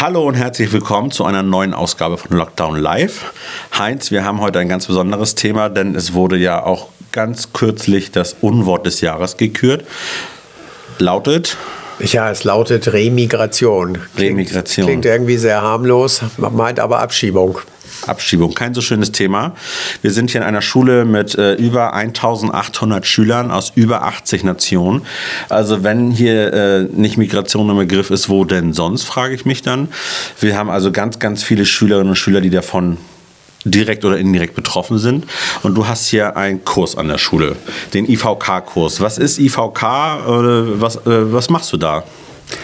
Hallo und herzlich willkommen zu einer neuen Ausgabe von Lockdown Live. Heinz, wir haben heute ein ganz besonderes Thema, denn es wurde ja auch ganz kürzlich das Unwort des Jahres gekürt. Lautet Ja, es lautet Remigration. Klingt- Remigration. Klingt irgendwie sehr harmlos, meint aber Abschiebung. Abschiebung. Kein so schönes Thema. Wir sind hier in einer Schule mit äh, über 1800 Schülern aus über 80 Nationen. Also wenn hier äh, nicht Migration im Begriff ist, wo denn sonst, frage ich mich dann. Wir haben also ganz, ganz viele Schülerinnen und Schüler, die davon direkt oder indirekt betroffen sind. Und du hast hier einen Kurs an der Schule, den IVK-Kurs. Was ist IVK? Was, äh, was machst du da?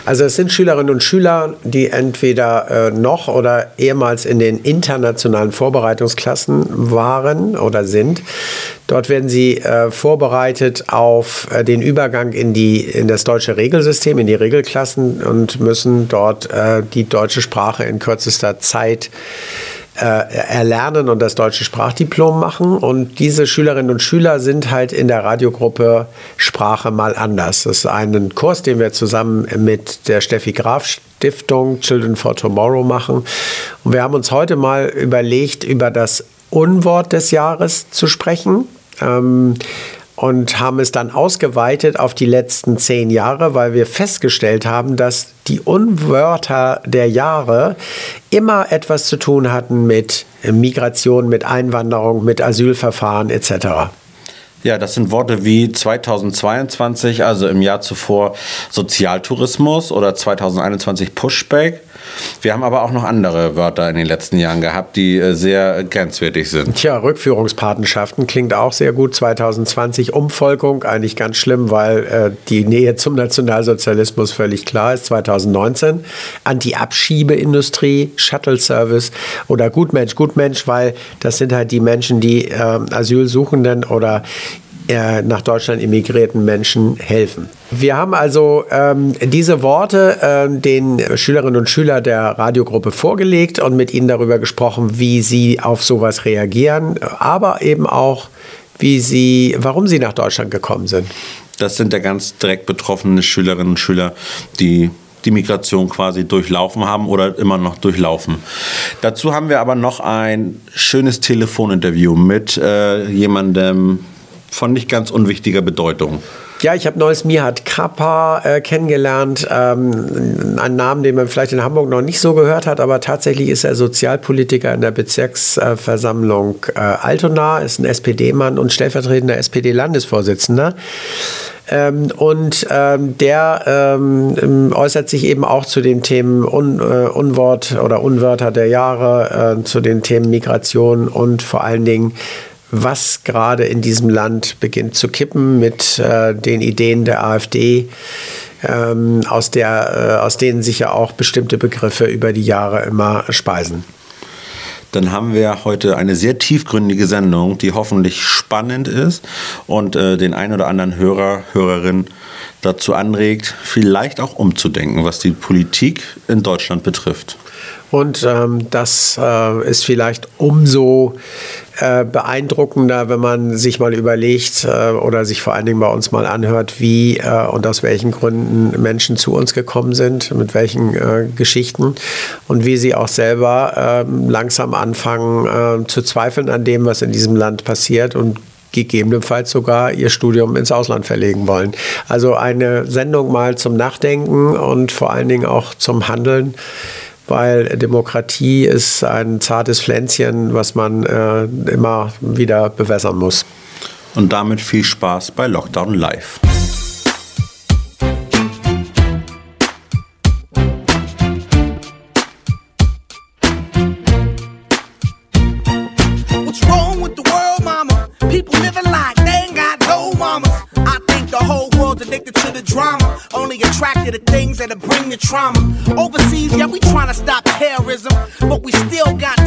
Also es sind Schülerinnen und Schüler, die entweder äh, noch oder ehemals in den internationalen Vorbereitungsklassen waren oder sind. Dort werden sie äh, vorbereitet auf äh, den Übergang in, die, in das deutsche Regelsystem, in die Regelklassen und müssen dort äh, die deutsche Sprache in kürzester Zeit äh, erlernen und das deutsche Sprachdiplom machen. Und diese Schülerinnen und Schüler sind halt in der Radiogruppe Sprache mal anders. Das ist ein Kurs, den wir zusammen mit der Steffi Graf Stiftung Children for Tomorrow machen. Und wir haben uns heute mal überlegt, über das Unwort des Jahres zu sprechen. Ähm, und haben es dann ausgeweitet auf die letzten zehn Jahre, weil wir festgestellt haben, dass die Unwörter der Jahre immer etwas zu tun hatten mit Migration, mit Einwanderung, mit Asylverfahren etc. Ja, das sind Worte wie 2022, also im Jahr zuvor Sozialtourismus oder 2021 Pushback. Wir haben aber auch noch andere Wörter in den letzten Jahren gehabt, die äh, sehr grenzwertig sind. Tja, Rückführungspatenschaften klingt auch sehr gut. 2020 Umvolkung, eigentlich ganz schlimm, weil äh, die Nähe zum Nationalsozialismus völlig klar ist. 2019 Anti-Abschiebeindustrie, Shuttle-Service oder Gutmensch, Gutmensch, weil das sind halt die Menschen, die äh, Asylsuchenden oder äh, nach Deutschland emigrierten Menschen helfen. Wir haben also ähm, diese Worte äh, den Schülerinnen und Schülern der Radiogruppe vorgelegt und mit ihnen darüber gesprochen, wie sie auf sowas reagieren, aber eben auch, wie sie, warum sie nach Deutschland gekommen sind. Das sind ja ganz direkt betroffene Schülerinnen und Schüler, die die Migration quasi durchlaufen haben oder immer noch durchlaufen. Dazu haben wir aber noch ein schönes Telefoninterview mit äh, jemandem von nicht ganz unwichtiger Bedeutung. Ja, ich habe neues Mihat Kappa äh, kennengelernt. Ähm, einen Namen, den man vielleicht in Hamburg noch nicht so gehört hat, aber tatsächlich ist er Sozialpolitiker in der Bezirksversammlung äh, Altona, ist ein SPD-Mann und stellvertretender SPD-Landesvorsitzender. Ähm, und ähm, der ähm, äußert sich eben auch zu den Themen Un, äh, Unwort oder Unwörter der Jahre, äh, zu den Themen Migration und vor allen Dingen was gerade in diesem Land beginnt zu kippen mit äh, den Ideen der AfD, ähm, aus, der, äh, aus denen sich ja auch bestimmte Begriffe über die Jahre immer speisen. Dann haben wir heute eine sehr tiefgründige Sendung, die hoffentlich spannend ist und äh, den ein oder anderen Hörer, Hörerin dazu anregt, vielleicht auch umzudenken, was die Politik in Deutschland betrifft. Und ähm, das äh, ist vielleicht umso äh, beeindruckender, wenn man sich mal überlegt äh, oder sich vor allen Dingen bei uns mal anhört, wie äh, und aus welchen Gründen Menschen zu uns gekommen sind, mit welchen äh, Geschichten und wie sie auch selber ähm, langsam anfangen äh, zu zweifeln an dem, was in diesem Land passiert und gegebenenfalls sogar ihr Studium ins Ausland verlegen wollen. Also eine Sendung mal zum Nachdenken und vor allen Dingen auch zum Handeln weil Demokratie ist ein zartes Pflänzchen, was man äh, immer wieder bewässern muss. Und damit viel Spaß bei Lockdown Live. Things that'll bring the trauma. Overseas, yeah, we trying to stop terrorism, but we still got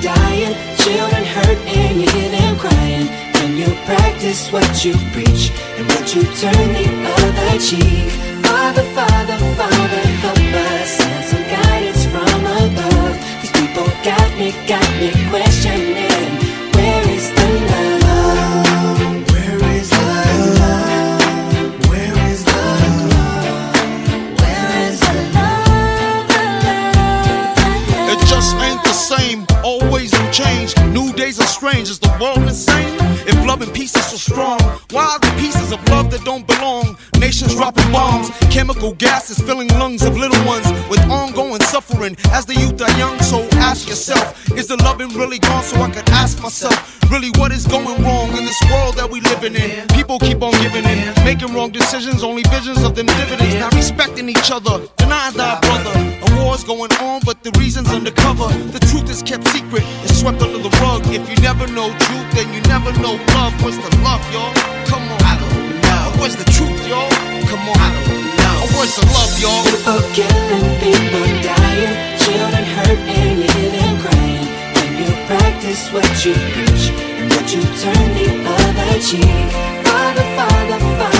dying, children hurt, and you hear them crying. When you practice what you preach, and would you turn the other cheek? Father, Father, Father, help us. Send some guidance from above. These people got me, got me questioning. Where is the love? Where is the love? Where is the love? Where is the love? The love, the love? It just ain't the same. Always in change. New days are strange. Is the world insane? If love and peace is so strong, why are the pieces of love that don't belong? Nations dropping bombs, chemical gases filling lungs of little ones with ongoing suffering as the youth are young. So ask yourself, is the loving really gone? So I could ask myself, really, what is going wrong in this world that we living in? People keep on giving in, making wrong decisions, only visions of them dividends. Not respecting each other, denying thy brother. A war's going on, but the reason's undercover. The truth is kept secret, it's swept under the rug. If you never know truth, then you never know love. Where's the love, y'all? Come on. I don't know. Where's the truth, y'all? Come on. I don't know. Where's the love, y'all? People killing, people dying, children hurt, and you hear them crying. When you practice what you preach, and would you turn the other cheek? Father, Father, Father,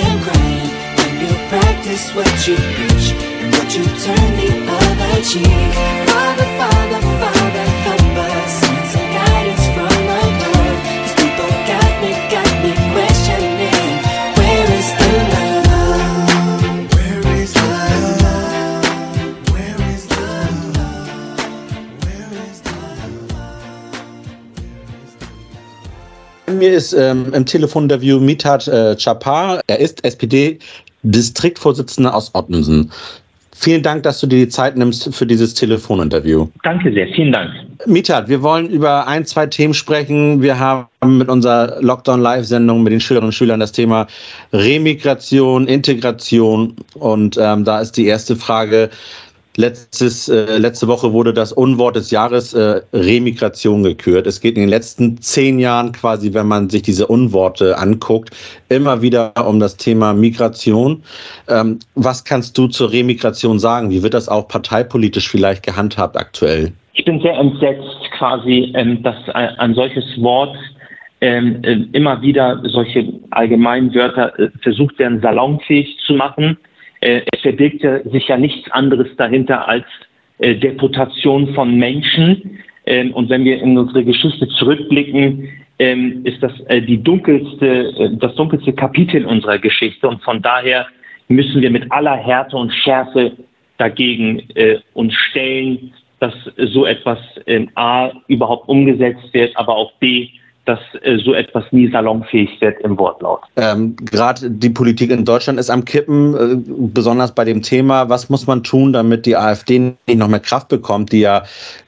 practice what you preach, and would you turn the other cheek? Father, Father, Father, help us. Send some guidance from above. These people got me, got me questioning. Where is the love? Where is the love? Where is the love? Where is the Mir ist ähm, im Telefoninterview Mithat äh, Chapar. Er ist SPD-Distriktvorsitzender aus Ottensen. Vielen Dank, dass du dir die Zeit nimmst für dieses Telefoninterview. Danke sehr, vielen Dank. Mitat, wir wollen über ein, zwei Themen sprechen. Wir haben mit unserer Lockdown-Live-Sendung mit den Schülerinnen und Schülern das Thema Remigration, Integration. Und ähm, da ist die erste Frage, Letztes, äh, letzte Woche wurde das Unwort des Jahres äh, Remigration gekürt. Es geht in den letzten zehn Jahren quasi, wenn man sich diese Unworte anguckt, immer wieder um das Thema Migration. Ähm, was kannst du zur Remigration sagen? Wie wird das auch parteipolitisch vielleicht gehandhabt aktuell? Ich bin sehr entsetzt quasi, ähm, dass ein, ein solches Wort ähm, äh, immer wieder solche allgemeinen Wörter äh, versucht werden, salonfähig zu machen äh, es verbirgt sich ja nichts anderes dahinter als äh, Deportation von Menschen. Ähm, und wenn wir in unsere Geschichte zurückblicken, ähm, ist das äh, die dunkelste, das dunkelste Kapitel unserer Geschichte. Und von daher müssen wir mit aller Härte und Schärfe dagegen uns stellen, dass so etwas ähm, A überhaupt umgesetzt wird, aber auch B dass äh, so etwas nie salonfähig wird im Wortlaut. Ähm, Gerade die Politik in Deutschland ist am Kippen, äh, besonders bei dem Thema. Was muss man tun, damit die AfD nicht noch mehr Kraft bekommt, die ja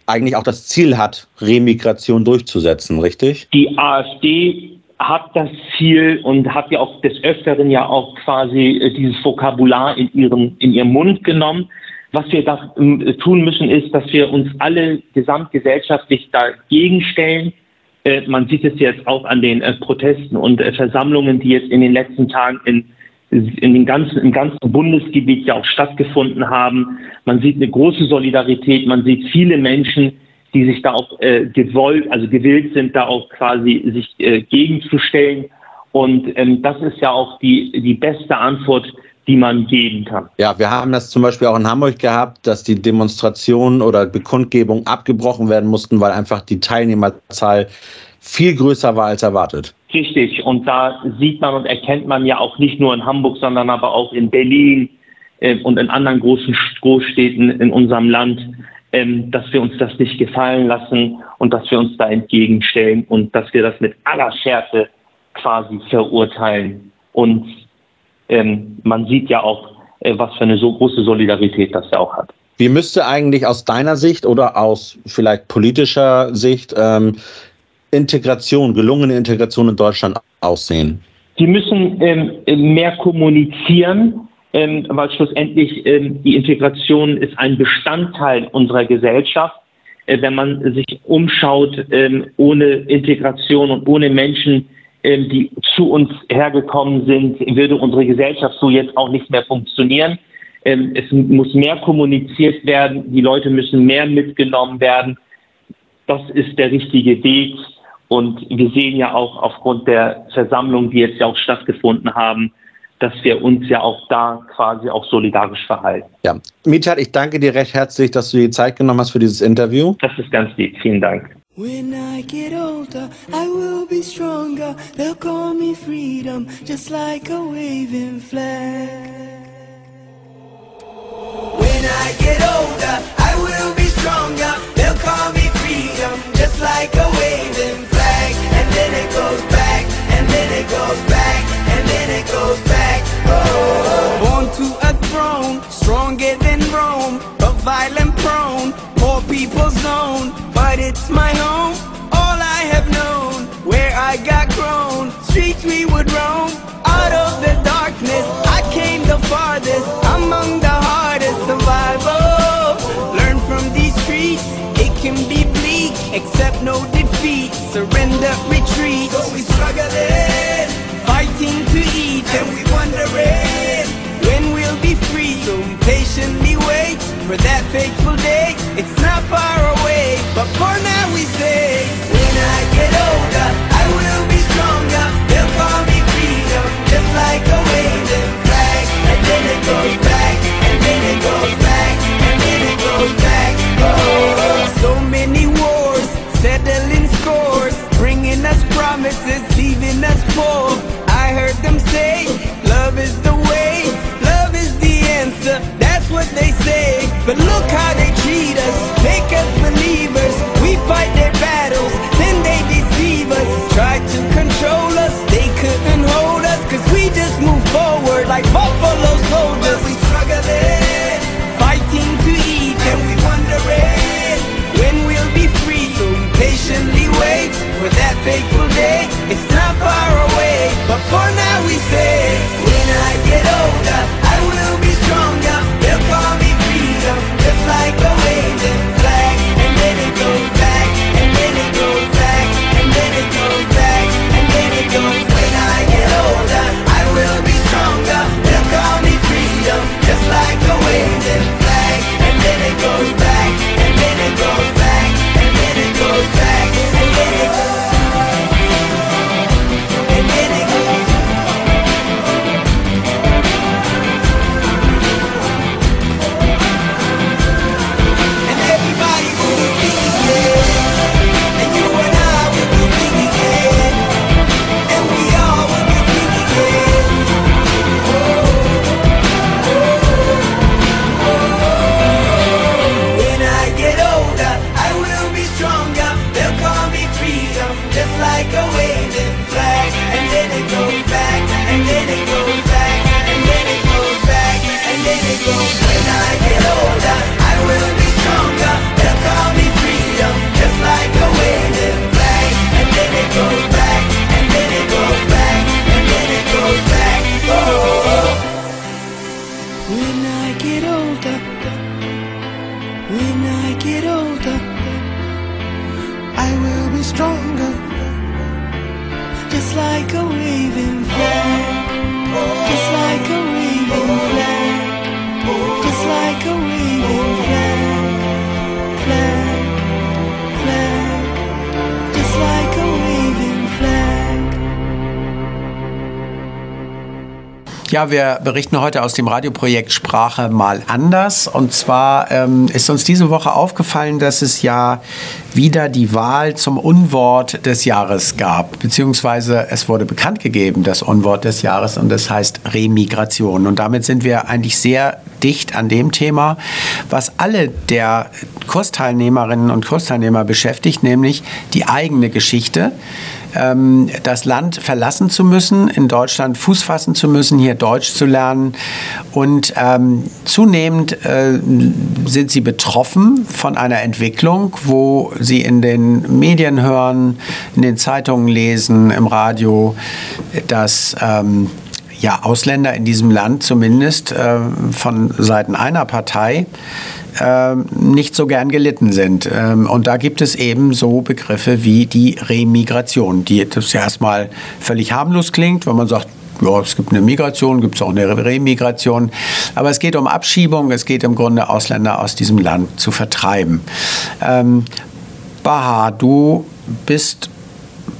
eigentlich auch das Ziel hat, Remigration durchzusetzen, richtig? Die AfD hat das Ziel und hat ja auch des Öfteren ja auch quasi äh, dieses Vokabular in, ihren, in ihrem Mund genommen. Was wir da äh, tun müssen, ist, dass wir uns alle gesamtgesellschaftlich dagegen stellen man sieht es jetzt auch an den äh, Protesten und äh, Versammlungen, die jetzt in den letzten Tagen in, in den ganzen, im ganzen Bundesgebiet ja auch stattgefunden haben. Man sieht eine große Solidarität, man sieht viele Menschen, die sich da auch äh, gewollt, also gewillt sind, da auch quasi sich äh, gegenzustellen. Und ähm, das ist ja auch die, die beste Antwort, die man geben kann. Ja, wir haben das zum Beispiel auch in Hamburg gehabt, dass die Demonstrationen oder Bekundgebungen abgebrochen werden mussten, weil einfach die Teilnehmerzahl viel größer war als erwartet. Richtig. Und da sieht man und erkennt man ja auch nicht nur in Hamburg, sondern aber auch in Berlin äh, und in anderen großen Großstädten in unserem Land, ähm, dass wir uns das nicht gefallen lassen und dass wir uns da entgegenstellen und dass wir das mit aller Schärfe quasi verurteilen. Und ähm, man sieht ja auch, äh, was für eine so große Solidarität das ja auch hat. Wie müsste eigentlich aus deiner Sicht oder aus vielleicht politischer Sicht ähm, Integration, gelungene Integration in Deutschland aussehen? Die müssen ähm, mehr kommunizieren, ähm, weil schlussendlich ähm, die Integration ist ein Bestandteil unserer Gesellschaft. Äh, wenn man sich umschaut, ähm, ohne Integration und ohne Menschen, die zu uns hergekommen sind, würde unsere Gesellschaft so jetzt auch nicht mehr funktionieren. Ähm, es muss mehr kommuniziert werden, die Leute müssen mehr mitgenommen werden. Das ist der richtige Weg. Und wir sehen ja auch aufgrund der Versammlungen, die jetzt ja auch stattgefunden haben, dass wir uns ja auch da quasi auch solidarisch verhalten. Ja, Mitat, ich danke dir recht herzlich, dass du dir die Zeit genommen hast für dieses Interview. Das ist ganz lieb. Vielen Dank. When I get older, I will be stronger. They'll call me freedom, just like a waving flag. When I get older, I will be stronger. They'll call me freedom, just like a waving flag. And then it goes back, and then it goes back, and then it goes back. Oh. Born to a throne, stronger than Rome, but violent prone, people's zone but it's my home. All I have known, where I got grown, streets we would roam. Out of the darkness, I came the farthest, among the hardest survival. Learn from these streets, it can be bleak, accept no defeat. Surrender, retreat. So we struggling, fighting to eat, and we wondering when we'll be free. So we patiently wait for that fateful day. Far away, but for now we say, when I get older, I will be stronger. They'll call me freedom, just like a waving flag. And then it goes back, and then it goes back, and then it goes back. Oh, so many wars, settling scores, bringing us promises, leaving us poor. I heard them say, love is the way, love is the answer. That's what they say, but look how they treat us, fight their battles, then they deceive us. Try to control us, they couldn't hold us Cause we just move forward like buffalo soldiers. But we struggling, fighting to eat And we wondering when we'll be free. So we patiently wait for that fateful day. It's not far away, but for now we say When I get older, I will be stronger. They'll call me wir berichten heute aus dem Radioprojekt Sprache mal anders. Und zwar ähm, ist uns diese Woche aufgefallen, dass es ja wieder die Wahl zum Unwort des Jahres gab. Beziehungsweise es wurde bekannt gegeben, das Unwort des Jahres, und das heißt Remigration. Und damit sind wir eigentlich sehr dicht an dem Thema, was alle der Kursteilnehmerinnen und Kursteilnehmer beschäftigt, nämlich die eigene Geschichte ähm, das Land verlassen zu müssen, in Deutschland Fuß fassen zu müssen, hier Deutsch zu lernen. Und ähm, zunehmend äh, sind sie betroffen von einer Entwicklung, wo sie in den Medien hören, in den Zeitungen lesen, im Radio, dass ähm, ja, Ausländer in diesem Land zumindest äh, von Seiten einer Partei äh, nicht so gern gelitten sind. Ähm, und da gibt es eben so Begriffe wie die Remigration, die das ja erstmal völlig harmlos klingt, wenn man sagt, ja, es gibt eine Migration, gibt es auch eine Remigration. Aber es geht um Abschiebung, es geht im Grunde, Ausländer aus diesem Land zu vertreiben. Ähm, Baha, du bist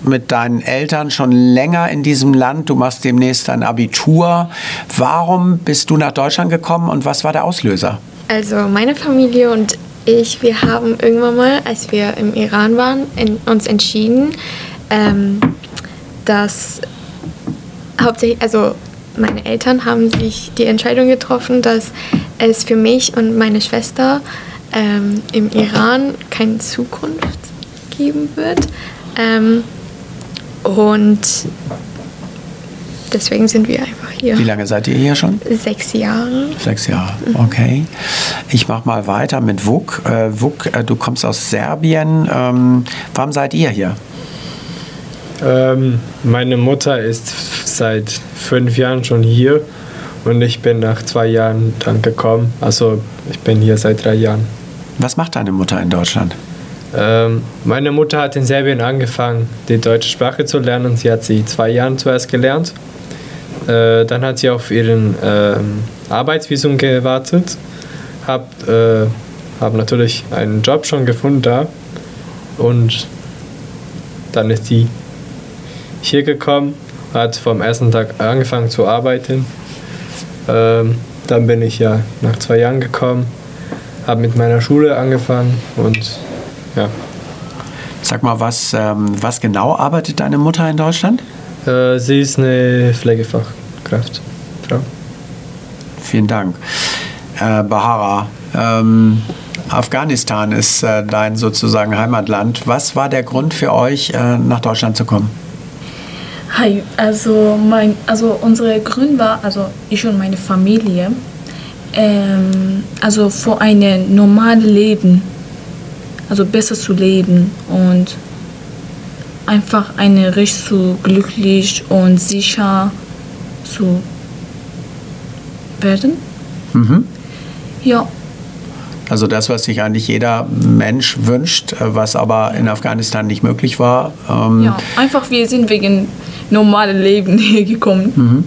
mit deinen Eltern schon länger in diesem Land. Du machst demnächst dein Abitur. Warum bist du nach Deutschland gekommen und was war der Auslöser? Also meine Familie und ich, wir haben irgendwann mal, als wir im Iran waren, in, uns entschieden, ähm, dass hauptsächlich, also meine Eltern haben sich die Entscheidung getroffen, dass es für mich und meine Schwester ähm, im Iran keine Zukunft geben wird. Ähm, und deswegen sind wir einfach hier. Wie lange seid ihr hier schon? Sechs Jahre. Sechs Jahre, okay. Ich mache mal weiter mit Vuk. Äh, Vuk, äh, du kommst aus Serbien. Ähm, warum seid ihr hier? Ähm, meine Mutter ist seit fünf Jahren schon hier und ich bin nach zwei Jahren dann gekommen. Also ich bin hier seit drei Jahren. Was macht deine Mutter in Deutschland? Ähm, meine Mutter hat in Serbien angefangen, die deutsche Sprache zu lernen. Sie hat sie zwei Jahren zuerst gelernt. Äh, dann hat sie auf ihren ähm, Arbeitsvisum gewartet. Hab, äh, hab natürlich einen Job schon gefunden da. Und dann ist sie hier gekommen, hat vom ersten Tag angefangen zu arbeiten. Ähm, dann bin ich ja nach zwei Jahren gekommen, habe mit meiner Schule angefangen und ja. Sag mal, was, ähm, was genau arbeitet deine Mutter in Deutschland? Äh, sie ist eine Pflegefachkraft. Frau. Vielen Dank. Äh, Bahara, ähm, Afghanistan ist äh, dein sozusagen Heimatland. Was war der Grund für euch, äh, nach Deutschland zu kommen? Hi, also, mein, also unsere Grund war, also ich und meine Familie, ähm, also für ein normales Leben, also besser zu leben und einfach eine richtig so glücklich und sicher zu werden. Mhm. Ja, Also das, was sich eigentlich jeder Mensch wünscht, äh, was aber in Afghanistan nicht möglich war. Ähm, ja, einfach wir sind wegen normalen Leben hier gekommen. Mhm.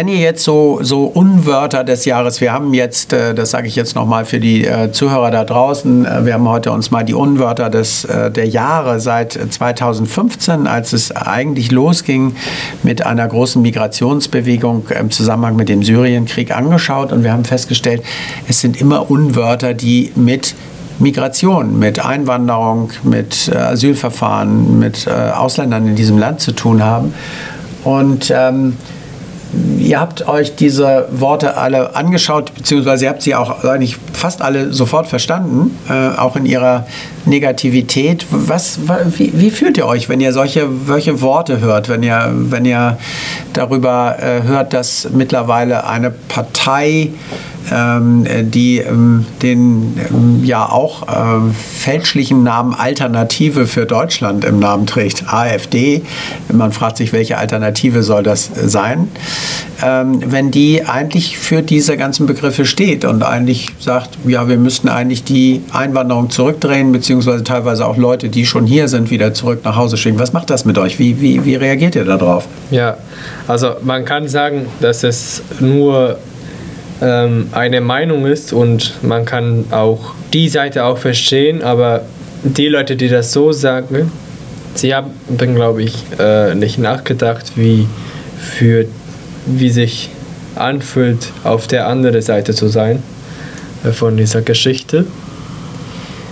Wenn ihr jetzt so, so Unwörter des Jahres, wir haben jetzt, äh, das sage ich jetzt nochmal für die äh, Zuhörer da draußen, äh, wir haben heute uns mal die Unwörter des, der Jahre seit 2015, als es eigentlich losging mit einer großen Migrationsbewegung im Zusammenhang mit dem Syrienkrieg angeschaut und wir haben festgestellt, es sind immer Unwörter, die mit Migration, mit Einwanderung, mit Asylverfahren, mit Ausländern in diesem Land zu tun haben. Und ähm, ihr habt euch diese Worte alle angeschaut, beziehungsweise ihr habt sie auch eigentlich fast alle sofort verstanden, äh, auch in ihrer Negativität. Was, wa- wie, wie fühlt ihr euch, wenn ihr solche, solche Worte hört, wenn ihr, wenn ihr darüber äh, hört, dass mittlerweile eine Partei ähm, die ähm, den ähm, ja auch äh, fälschlichen Namen Alternative für Deutschland im Namen trägt, AfD. Man fragt sich, welche Alternative soll das sein, ähm, wenn die eigentlich für diese ganzen Begriffe steht und eigentlich sagt, ja, wir müssten eigentlich die Einwanderung zurückdrehen, beziehungsweise teilweise auch Leute, die schon hier sind, wieder zurück nach Hause schicken. Was macht das mit euch? Wie, wie, wie reagiert ihr darauf? Ja, also man kann sagen, dass es nur ähm, eine Meinung ist und man kann auch die Seite auch verstehen, aber die Leute, die das so sagen, sie haben, glaube ich, äh, nicht nachgedacht, wie, für, wie sich anfühlt, auf der anderen Seite zu sein. Äh, von dieser Geschichte,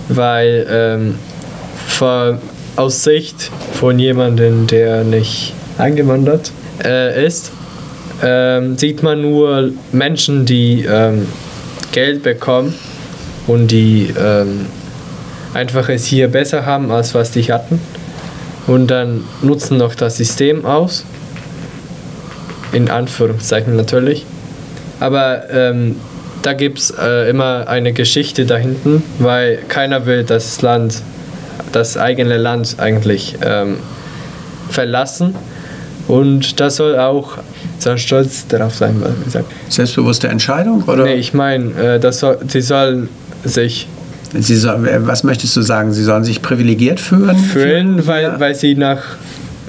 weil ähm, vor, aus Sicht von jemandem, der nicht eingewandert äh, ist, ähm, sieht man nur Menschen, die ähm, Geld bekommen und die ähm, einfach es hier besser haben, als was die hatten. Und dann nutzen noch das System aus. In Anführungszeichen natürlich. Aber ähm, da gibt es äh, immer eine Geschichte dahinten, weil keiner will das Land, das eigene Land eigentlich ähm, verlassen. Und das soll auch soll stolz darauf sein, was gesagt. Selbstbewusste Entscheidung? Oder? Nee, ich meine, äh, das soll, sie sollen sich Sie soll, äh, was möchtest du sagen? Sie sollen sich privilegiert fühlen? fühlen, weil, weil sie nach,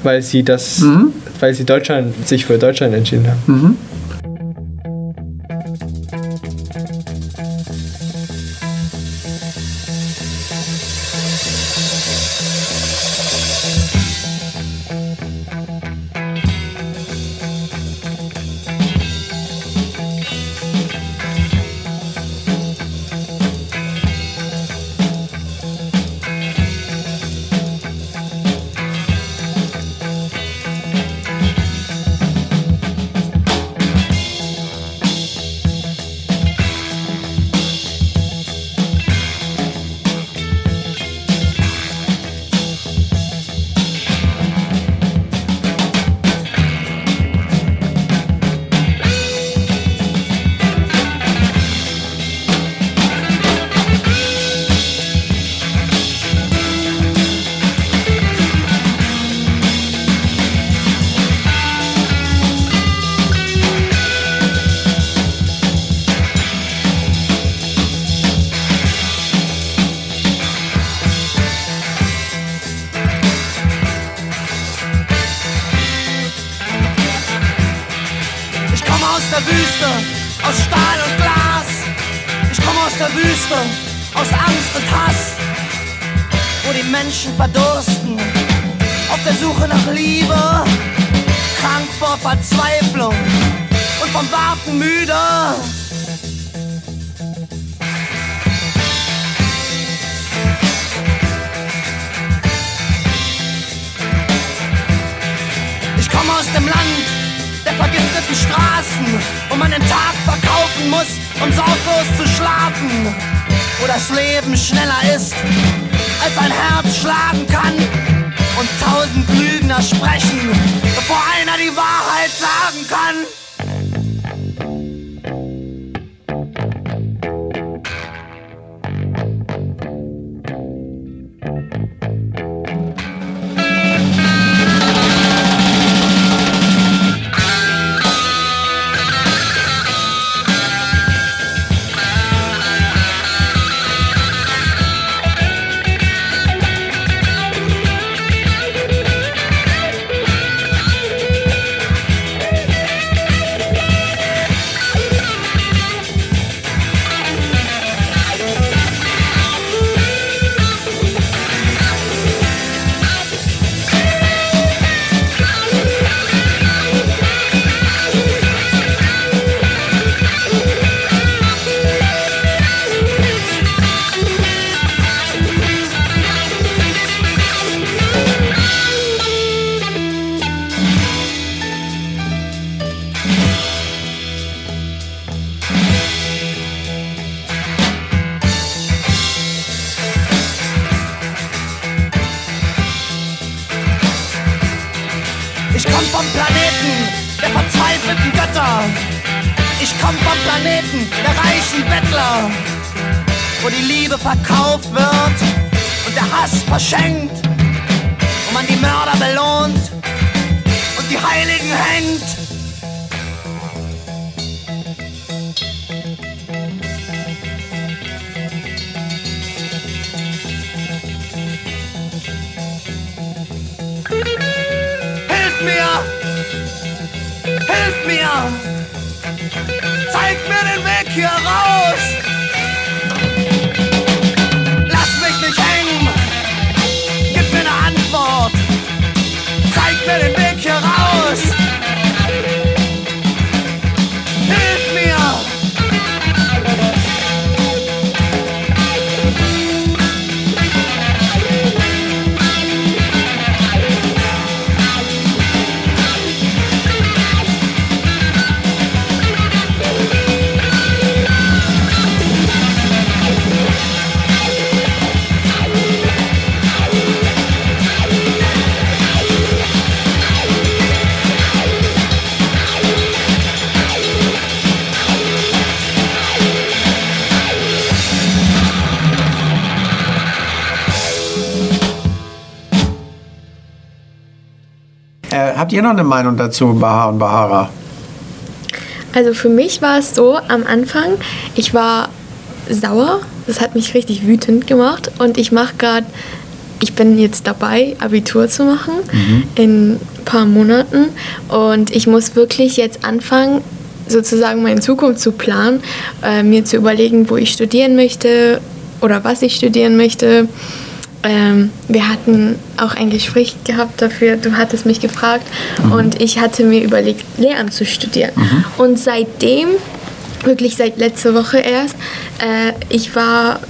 weil sie das, weil sie Deutschland sich für Deutschland entschieden haben. Mhm. Wo die Menschen verdursten, auf der Suche nach Liebe. Krank vor Verzweiflung und vom Warten müde. Ich komme aus dem Land der vergifteten Straßen, wo man den Tag verkaufen muss, um sorglos zu schlafen. Wo das Leben schneller ist, als ein Herz schlagen kann. Und tausend Lügner sprechen, bevor einer die Wahrheit sagen kann. Ich komm vom Planeten der verzweifelten Götter. Ich komm vom Planeten der reichen Bettler, wo die Liebe verkauft wird und der Hass verschenkt, wo man die Mörder belohnt und die Heiligen hängt. Hilf mir! Zeig mir den Weg hier raus! Habt ihr noch eine Meinung dazu, Bahar und Bahara? Also für mich war es so am Anfang, ich war sauer, das hat mich richtig wütend gemacht und ich mache gerade, ich bin jetzt dabei, Abitur zu machen in ein paar Monaten und ich muss wirklich jetzt anfangen, sozusagen meine Zukunft zu planen, äh, mir zu überlegen, wo ich studieren möchte oder was ich studieren möchte. Ähm, wir hatten auch ein Gespräch gehabt dafür, du hattest mich gefragt und ich hatte mir überlegt, Lehramt zu studieren. Und seitdem, wirklich seit letzter Woche erst, äh, ich war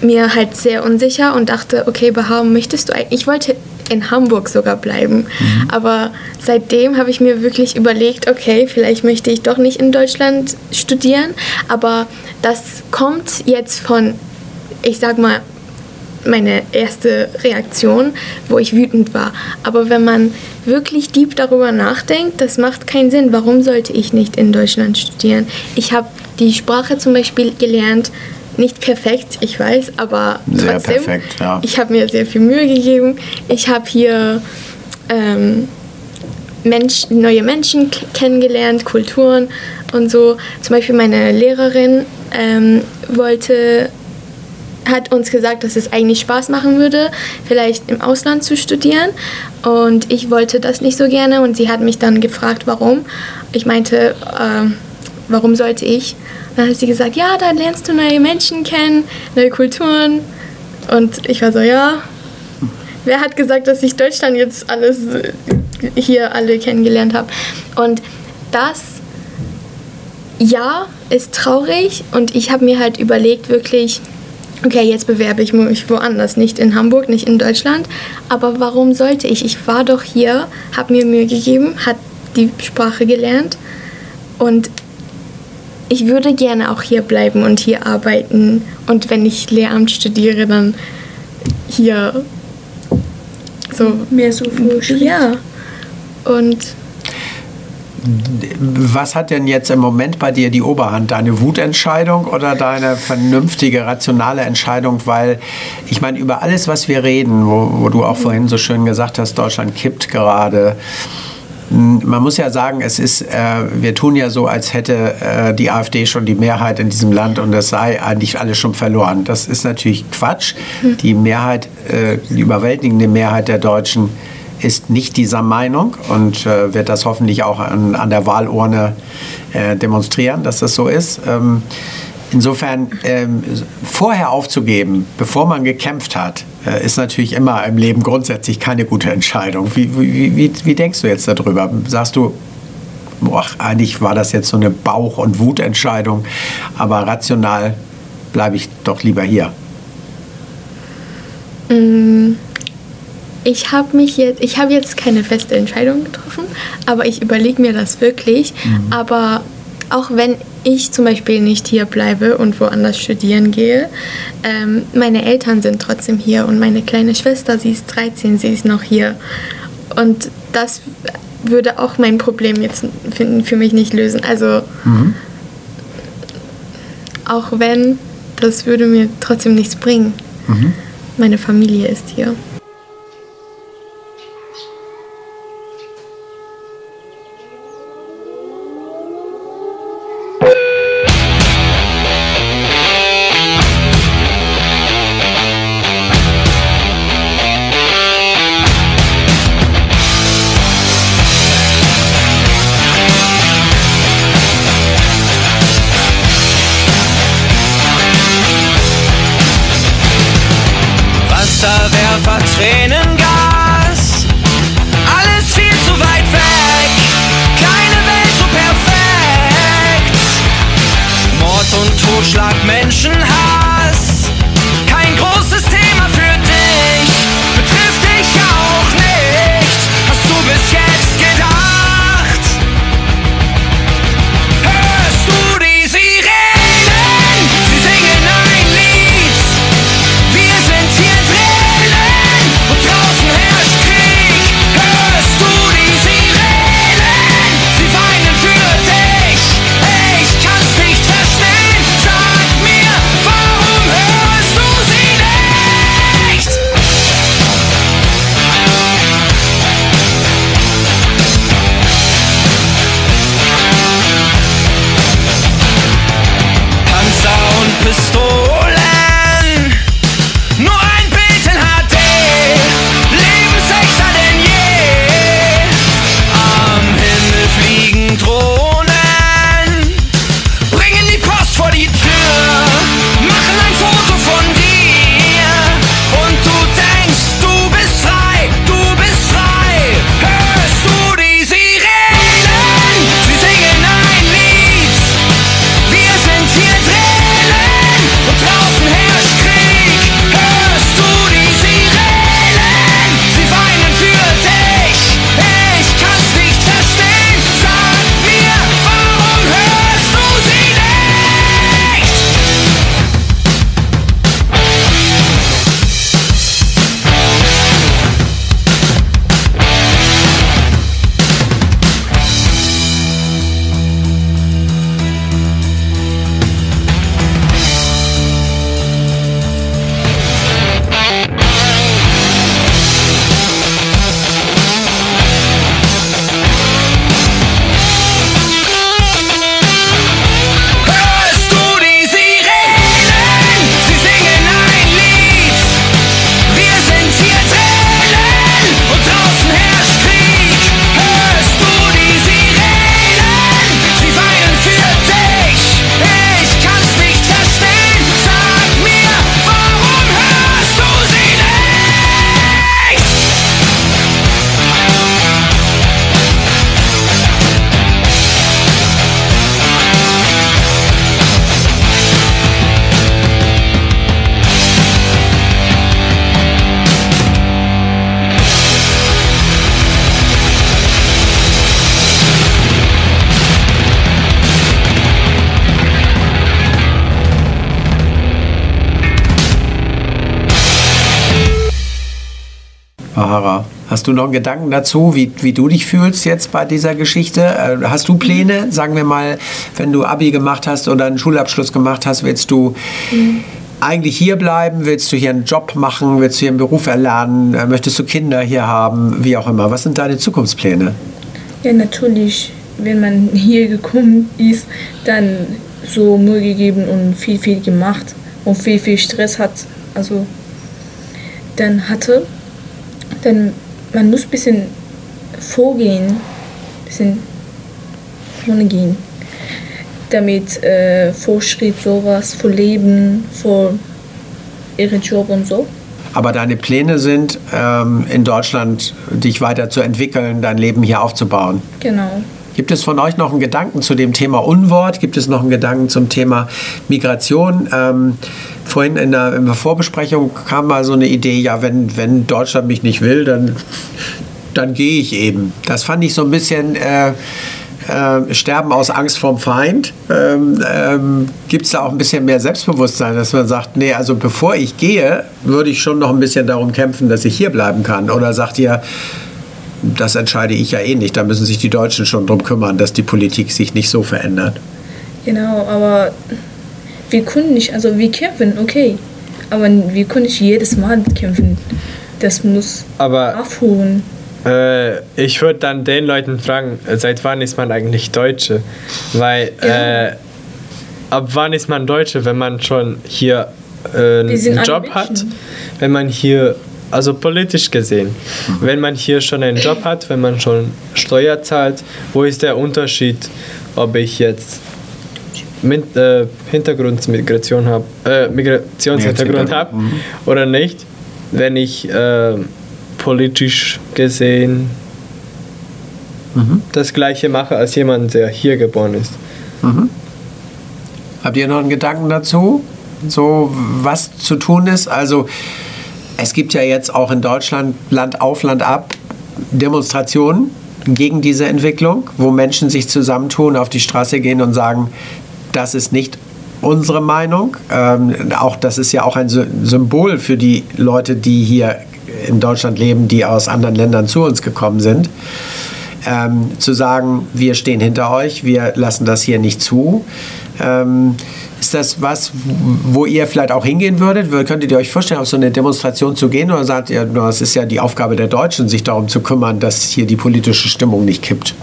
mir halt sehr unsicher und dachte, okay, Bahar, möchtest du eigentlich, ich wollte in Hamburg sogar bleiben, aber seitdem habe ich mir wirklich überlegt, okay, vielleicht möchte ich doch nicht in Deutschland studieren, aber das kommt jetzt von, ich sag mal, meine erste Reaktion, wo ich wütend war. Aber wenn man wirklich deep darüber nachdenkt, das macht keinen Sinn. Warum sollte ich nicht in Deutschland studieren? Ich habe die Sprache zum Beispiel gelernt, nicht perfekt, ich weiß, aber Sehr trotzdem. perfekt, ja. Ich habe mir sehr viel Mühe gegeben. Ich habe hier ähm, Mensch, neue Menschen kennengelernt, Kulturen und so. Zum Beispiel meine Lehrerin ähm, wollte hat uns gesagt, dass es eigentlich Spaß machen würde, vielleicht im Ausland zu studieren. Und ich wollte das nicht so gerne und sie hat mich dann gefragt, warum. Ich meinte, äh, warum sollte ich? Dann hat sie gesagt, ja, dann lernst du neue Menschen kennen, neue Kulturen. Und ich war so, ja. Wer hat gesagt, dass ich Deutschland jetzt alles äh, hier alle kennengelernt habe? Und das ja, ist traurig und ich habe mir halt überlegt, wirklich, okay, jetzt bewerbe ich mich woanders, nicht in Hamburg, nicht in Deutschland. Aber warum sollte ich? Ich war doch hier, habe mir Mühe gegeben, hat die Sprache gelernt und ich würde gerne auch hier bleiben und hier arbeiten. Und wenn ich Lehramt studiere, dann hier so mehr so Ja. Und Was hat denn jetzt im Moment bei dir die Oberhand? Deine Wutentscheidung oder deine vernünftige, rationale Entscheidung? Weil ich meine, über alles, was wir reden, wo, wo du auch vorhin so schön gesagt hast, Deutschland kippt gerade. Man muss ja sagen, es ist, äh, wir tun ja so, als hätte äh, die AfD schon die Mehrheit in diesem Land und das sei eigentlich alles schon verloren. Das ist natürlich Quatsch. Die Mehrheit, äh, die überwältigende Mehrheit der Deutschen ist nicht dieser Meinung und äh, wird das hoffentlich auch an, an der Wahlurne äh, demonstrieren, dass das so ist. Ähm, insofern, ähm, vorher aufzugeben, bevor man gekämpft hat, äh, ist natürlich immer im Leben grundsätzlich keine gute Entscheidung. Wie, wie, wie, wie denkst du jetzt darüber? Sagst du, boah, eigentlich war das jetzt so eine Bauch- und Wutentscheidung, aber rational bleibe ich doch lieber hier. Mm, Ich habe mich jetzt, ich habe jetzt keine feste Entscheidung getroffen, aber ich überlege mir das wirklich. Aber auch wenn ich zum Beispiel nicht hier bleibe und woanders studieren gehe, ähm, meine Eltern sind trotzdem hier und meine kleine Schwester, sie ist 13, sie ist noch hier. Und das würde auch mein Problem jetzt für, für mich nicht lösen. Also auch wenn, das würde mir trotzdem nichts bringen. Meine Familie ist hier. O'Hara. Hast du noch einen Gedanken dazu, wie, wie du dich fühlst jetzt bei dieser Geschichte? Äh, Hast du Pläne, sagen wir mal, wenn du Abi gemacht hast oder einen Schulabschluss gemacht hast, willst du eigentlich hier bleiben? Willst du hier einen Job machen? Willst du hier einen Beruf erlernen? Äh, Möchtest du Kinder hier haben? Wie auch immer. Was sind deine Zukunftspläne? Ja, natürlich, wenn man hier gekommen ist, dann so Mühe gegeben und viel, viel gemacht und viel, viel Stress hat, also dann hatte, dann man muss ein bisschen vorgehen, ein bisschen vorne gehen, damit äh, Fortschritt sowas, vor Leben, vor ihren Job und so. Aber deine Pläne sind, ähm, in Deutschland dich weiterzuentwickeln, dein Leben hier aufzubauen. Genau. Gibt es von euch noch einen Gedanken zu dem Thema Unwort? Gibt es noch einen Gedanken zum Thema Migration? Ähm, vorhin in der, in der Vorbesprechung kam mal so eine Idee, ja, wenn, wenn Deutschland mich nicht will, dann, dann gehe ich eben. Das fand ich so ein bisschen äh, äh, Sterben aus Angst vorm Feind. Ähm, ähm, Gibt es da auch ein bisschen mehr Selbstbewusstsein, dass man sagt, nee, also bevor ich gehe, würde ich schon noch ein bisschen darum kämpfen, dass ich hier bleiben kann? Oder sagt ihr, das entscheide ich ja eh nicht. Da müssen sich die Deutschen schon drum kümmern, dass die Politik sich nicht so verändert. Genau, aber wir können nicht, also wir kämpfen, okay. Aber wir können nicht jedes Mal kämpfen. Das muss Aber aufhören. Äh, ich würde dann den Leuten fragen, äh, seit wann ist man eigentlich Deutsche? Weil äh, ab wann ist man Deutsche, wenn man schon hier äh, einen Job hat, wenn man hier, also politisch gesehen, wenn man hier schon einen Job hat, wenn man schon Steuer zahlt, wo ist der Unterschied, ob ich jetzt mit, äh, Hintergrundmigration habe, äh, Migrationshintergrund habe Mhm. oder nicht, wenn ich äh, politisch gesehen Mhm. das gleiche mache als jemand, der hier geboren ist. Mhm. Habt ihr noch einen Gedanken dazu? So, was zu tun ist? Also, es gibt ja jetzt auch in Deutschland Land auf, Land ab Demonstrationen gegen diese Entwicklung, wo Menschen sich zusammentun, auf die Straße gehen und sagen, das ist nicht unsere Meinung. Ähm, auch das ist ja auch ein Sy- Symbol für die Leute, die hier in Deutschland leben, die aus anderen Ländern zu uns gekommen sind. Ähm, zu sagen, wir stehen hinter euch, wir lassen das hier nicht zu. Ähm, ist das was, wo ihr vielleicht auch hingehen würdet? Wür- Könntet ihr euch vorstellen, auf so eine Demonstration zu gehen? Oder sagt ihr, es ist ja die Aufgabe der Deutschen, sich darum zu kümmern, dass hier die politische Stimmung nicht kippt?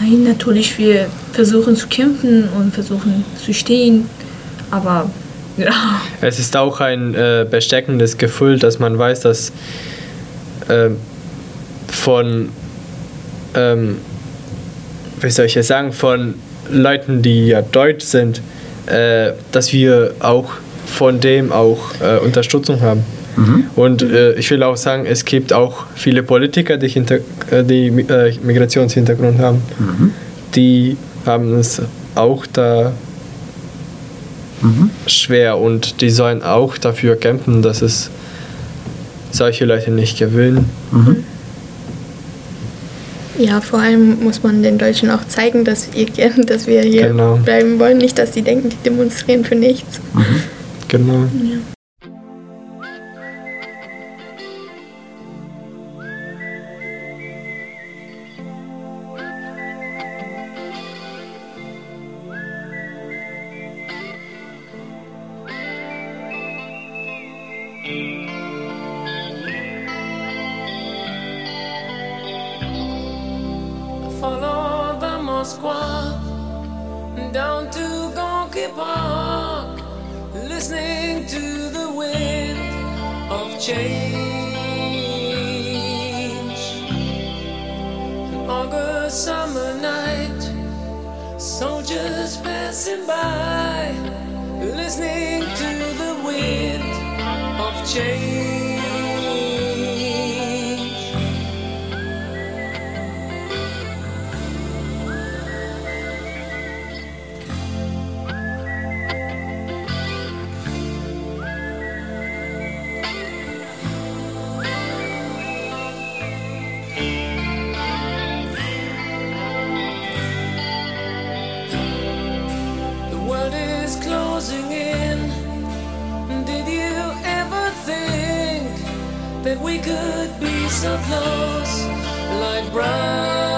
Nein, natürlich, wir versuchen zu kämpfen und versuchen zu stehen. Aber ja, Es ist auch ein äh, besteckendes Gefühl, dass man weiß, dass ähm, von, ähm, wie soll ich es sagen, von Leuten, die ja deutsch sind, äh, dass wir auch von dem auch äh, Unterstützung haben. Und äh, ich will auch sagen, es gibt auch viele Politiker, die, hinter, äh, die äh, Migrationshintergrund haben. Die haben es auch da schwer und die sollen auch dafür kämpfen, dass es solche Leute nicht gewillen. Ja, vor allem muss man den Deutschen auch zeigen, dass wir, dass wir hier Genau. bleiben wollen. Nicht, dass die denken, die demonstrieren für nichts. Genau. Follow closing in. Did you ever think that we could be so close, like brothers.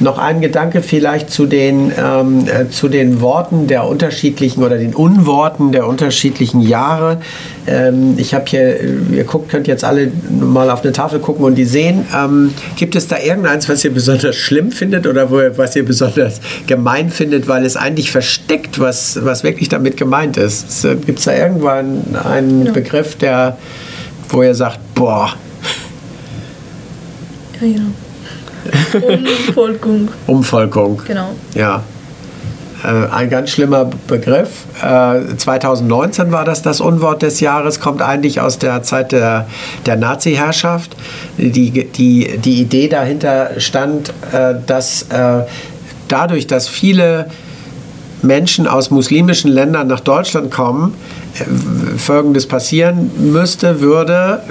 Noch ein Gedanke vielleicht zu den, ähm, äh, zu den Worten der unterschiedlichen oder den Unworten der unterschiedlichen Jahre. Ähm, ich habe hier, ihr guckt, könnt jetzt alle mal auf eine Tafel gucken und die sehen. Ähm, gibt es da irgendeins, was ihr besonders schlimm findet oder wo, was ihr besonders gemein findet, weil es eigentlich versteckt, was, was wirklich damit gemeint ist? Gibt es da irgendwann einen Begriff, der, wo ihr sagt, boah, Ja, genau. Umvolkung. Umvolkung. Genau. Ja. Äh, ein ganz schlimmer Begriff. Äh, 2019 war das das Unwort des Jahres, kommt eigentlich aus der Zeit der, der Nazi-Herrschaft. Die, die, die Idee dahinter stand, äh, dass äh, dadurch, dass viele Menschen aus muslimischen Ländern nach Deutschland kommen, äh, Folgendes passieren müsste, würde,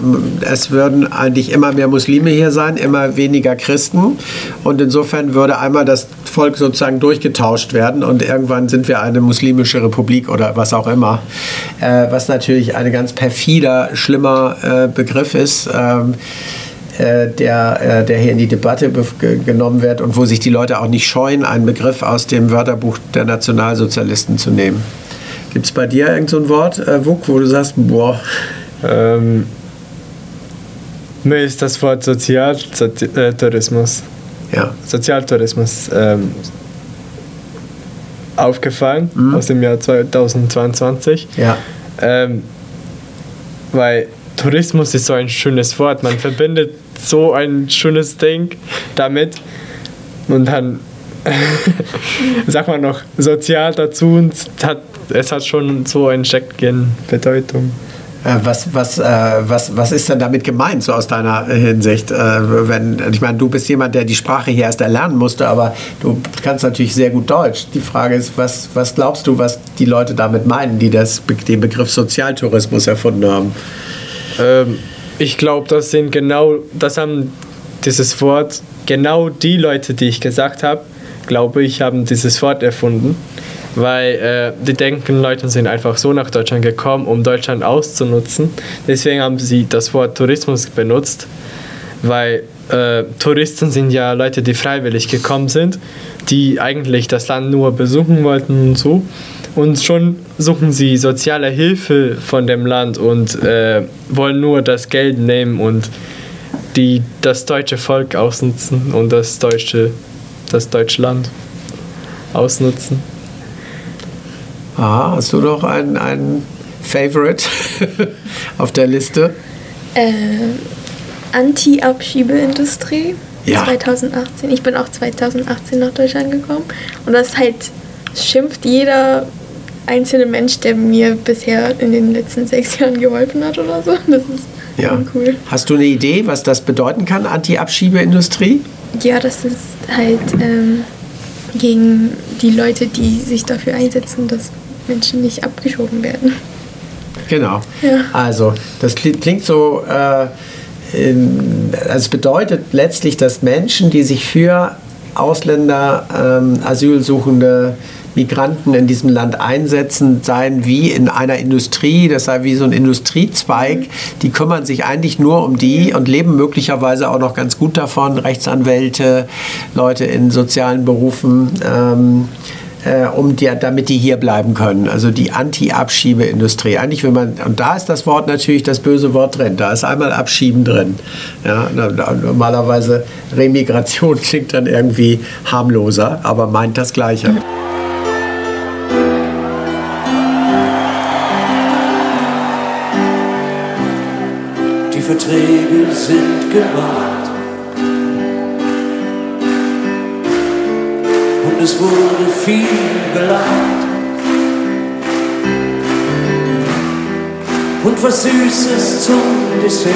es würden eigentlich immer mehr Muslime hier sein, immer weniger Christen und insofern würde einmal das Volk sozusagen durchgetauscht werden und irgendwann sind wir eine muslimische Republik oder was auch immer, äh, was natürlich ein ganz perfider, schlimmer äh, Begriff ist. Ähm, äh, der, äh, der hier in die Debatte genommen wird und wo sich die Leute auch nicht scheuen, einen Begriff aus dem Wörterbuch der Nationalsozialisten zu nehmen. Gibt es bei dir irgend so ein Wort, äh, Wuk, wo du sagst, boah, Ähm, mir ist das Wort Sozialtourismus. Ja. Sozialtourismus ähm, aufgefallen aus dem Jahr 2022. Ja. Ähm, weil Tourismus ist so ein schönes Wort. Man verbindet so ein schönes Ding damit und dann sagt man noch sozial dazu und hat, es hat schon so eine steckende Bedeutung. Äh, Was, was, äh, was, was ist denn damit gemeint, so aus deiner Hinsicht? Äh, wenn, ich meine, du bist jemand, der die Sprache hier erst erlernen musste, aber du kannst natürlich sehr gut Deutsch. Die Frage ist, was, was glaubst du, was die Leute damit meinen, die das, den Begriff Sozialtourismus erfunden haben? Ähm, ich glaube, das sind genau, das haben dieses Wort, genau die Leute, die ich gesagt habe, glaube ich, haben dieses Wort erfunden. Weil äh, die denken, Leute sind einfach so nach Deutschland gekommen, um Deutschland auszunutzen. Deswegen haben sie das Wort Tourismus benutzt, weil äh, Touristen sind ja Leute, die freiwillig gekommen sind, die eigentlich das Land nur besuchen wollten und so. Und schon suchen sie soziale Hilfe von dem Land und äh, wollen nur das Geld nehmen und die, das deutsche Volk ausnutzen und das deutsche, das deutsche Land ausnutzen. Aha, hast du noch einen, einen Favorite auf der Liste? Äh, Anti-Abschiebeindustrie Ja. 2018. Ich bin auch 2018 nach Deutschland gekommen. Und das halt schimpft jeder einzelne Mensch, der mir bisher in den letzten sechs Jahren geholfen hat oder so. Das ist Ja. cool. Hast du eine Idee, was das bedeuten kann, Anti-Abschiebeindustrie? Ja, das ist halt ähm, gegen die Leute, die sich dafür einsetzen, dass Menschen nicht abgeschoben werden. Genau. Ja. Also, das kli- klingt so, äh, also es bedeutet letztlich, dass Menschen, die sich für Ausländer, ähm, Asylsuchende, Migranten in diesem Land einsetzen, seien wie in einer Industrie, das sei wie so ein Industriezweig, die kümmern sich eigentlich nur um die und leben möglicherweise auch noch ganz gut davon, Rechtsanwälte, Leute in sozialen Berufen. Ähm, äh, um die, damit die hier bleiben können. Also die Anti-Abschiebeindustrie. Eigentlich, wenn man, und da ist das Wort natürlich das böse Wort drin. Da ist einmal Abschieben drin. Ja, normalerweise Remigration klingt dann irgendwie harmloser, aber meint das Gleiche. Die Verträge sind gemacht. Es wurde viel gelacht. Und was Süßes zum Dessert.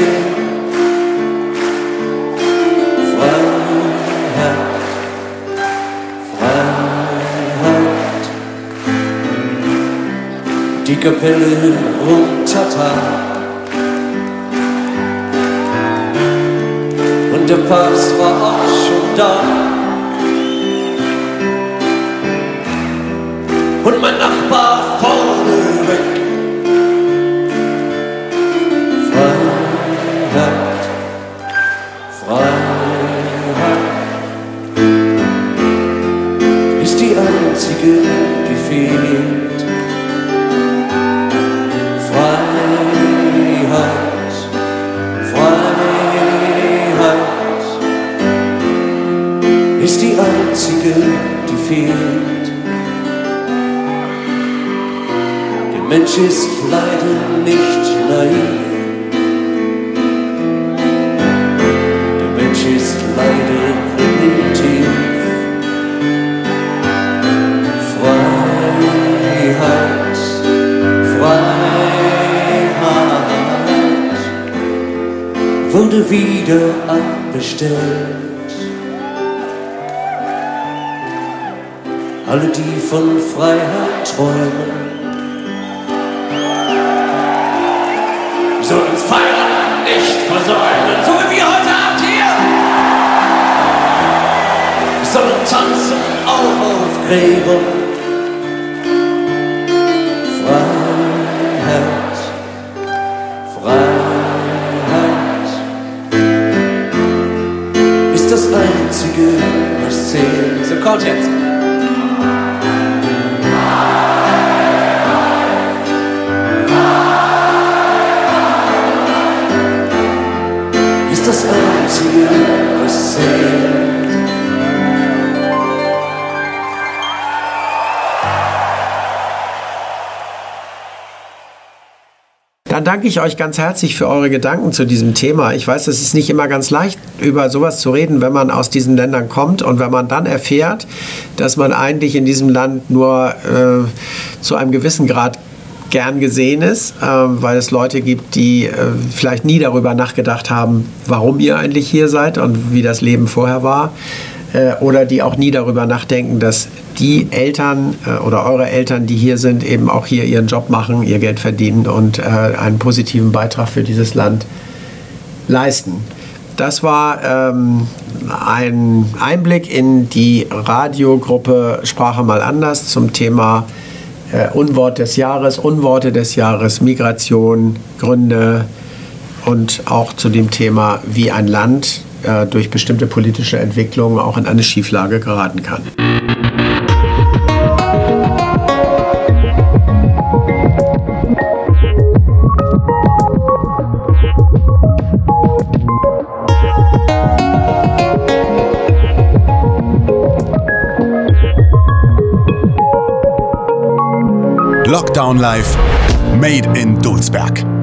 Die Kapelle runtertat. Und der Papst war auch schon da. Und mein Mensch ist leider nicht naiv. Der Mensch ist leider primitiv. Freiheit, Freiheit wurde wieder abbestellt. Alle, die von Freiheit träumen, Gräbern. Freiheit, Freiheit ist das Einzige, was zählt. So kommt jetzt. Ist das Einzige, was zählt. Dann danke ich euch ganz herzlich für eure Gedanken zu diesem Thema. Ich weiß, es ist nicht immer ganz leicht, über sowas zu reden, wenn man aus diesen Ländern kommt und wenn man dann erfährt, dass man eigentlich in diesem Land nur äh, zu einem gewissen Grad gern gesehen ist, äh, weil es Leute gibt, die äh, vielleicht nie darüber nachgedacht haben, warum ihr eigentlich hier seid und wie das Leben vorher war. Äh, oder die auch nie darüber nachdenken, dass die Eltern äh, oder eure Eltern, die hier sind, eben auch hier ihren Job machen, ihr Geld verdienen und äh, einen positiven Beitrag für dieses Land leisten. Das war ähm, ein Einblick in die Radiogruppe Sprache mal anders zum Thema äh, Unwort des Jahres, Unworte des Jahres, Migration, Gründe und auch zu dem Thema, wie ein Land äh, durch bestimmte politische Entwicklungen auch in eine Schieflage geraten kann. Lockdown Live, Made in Dulsberg.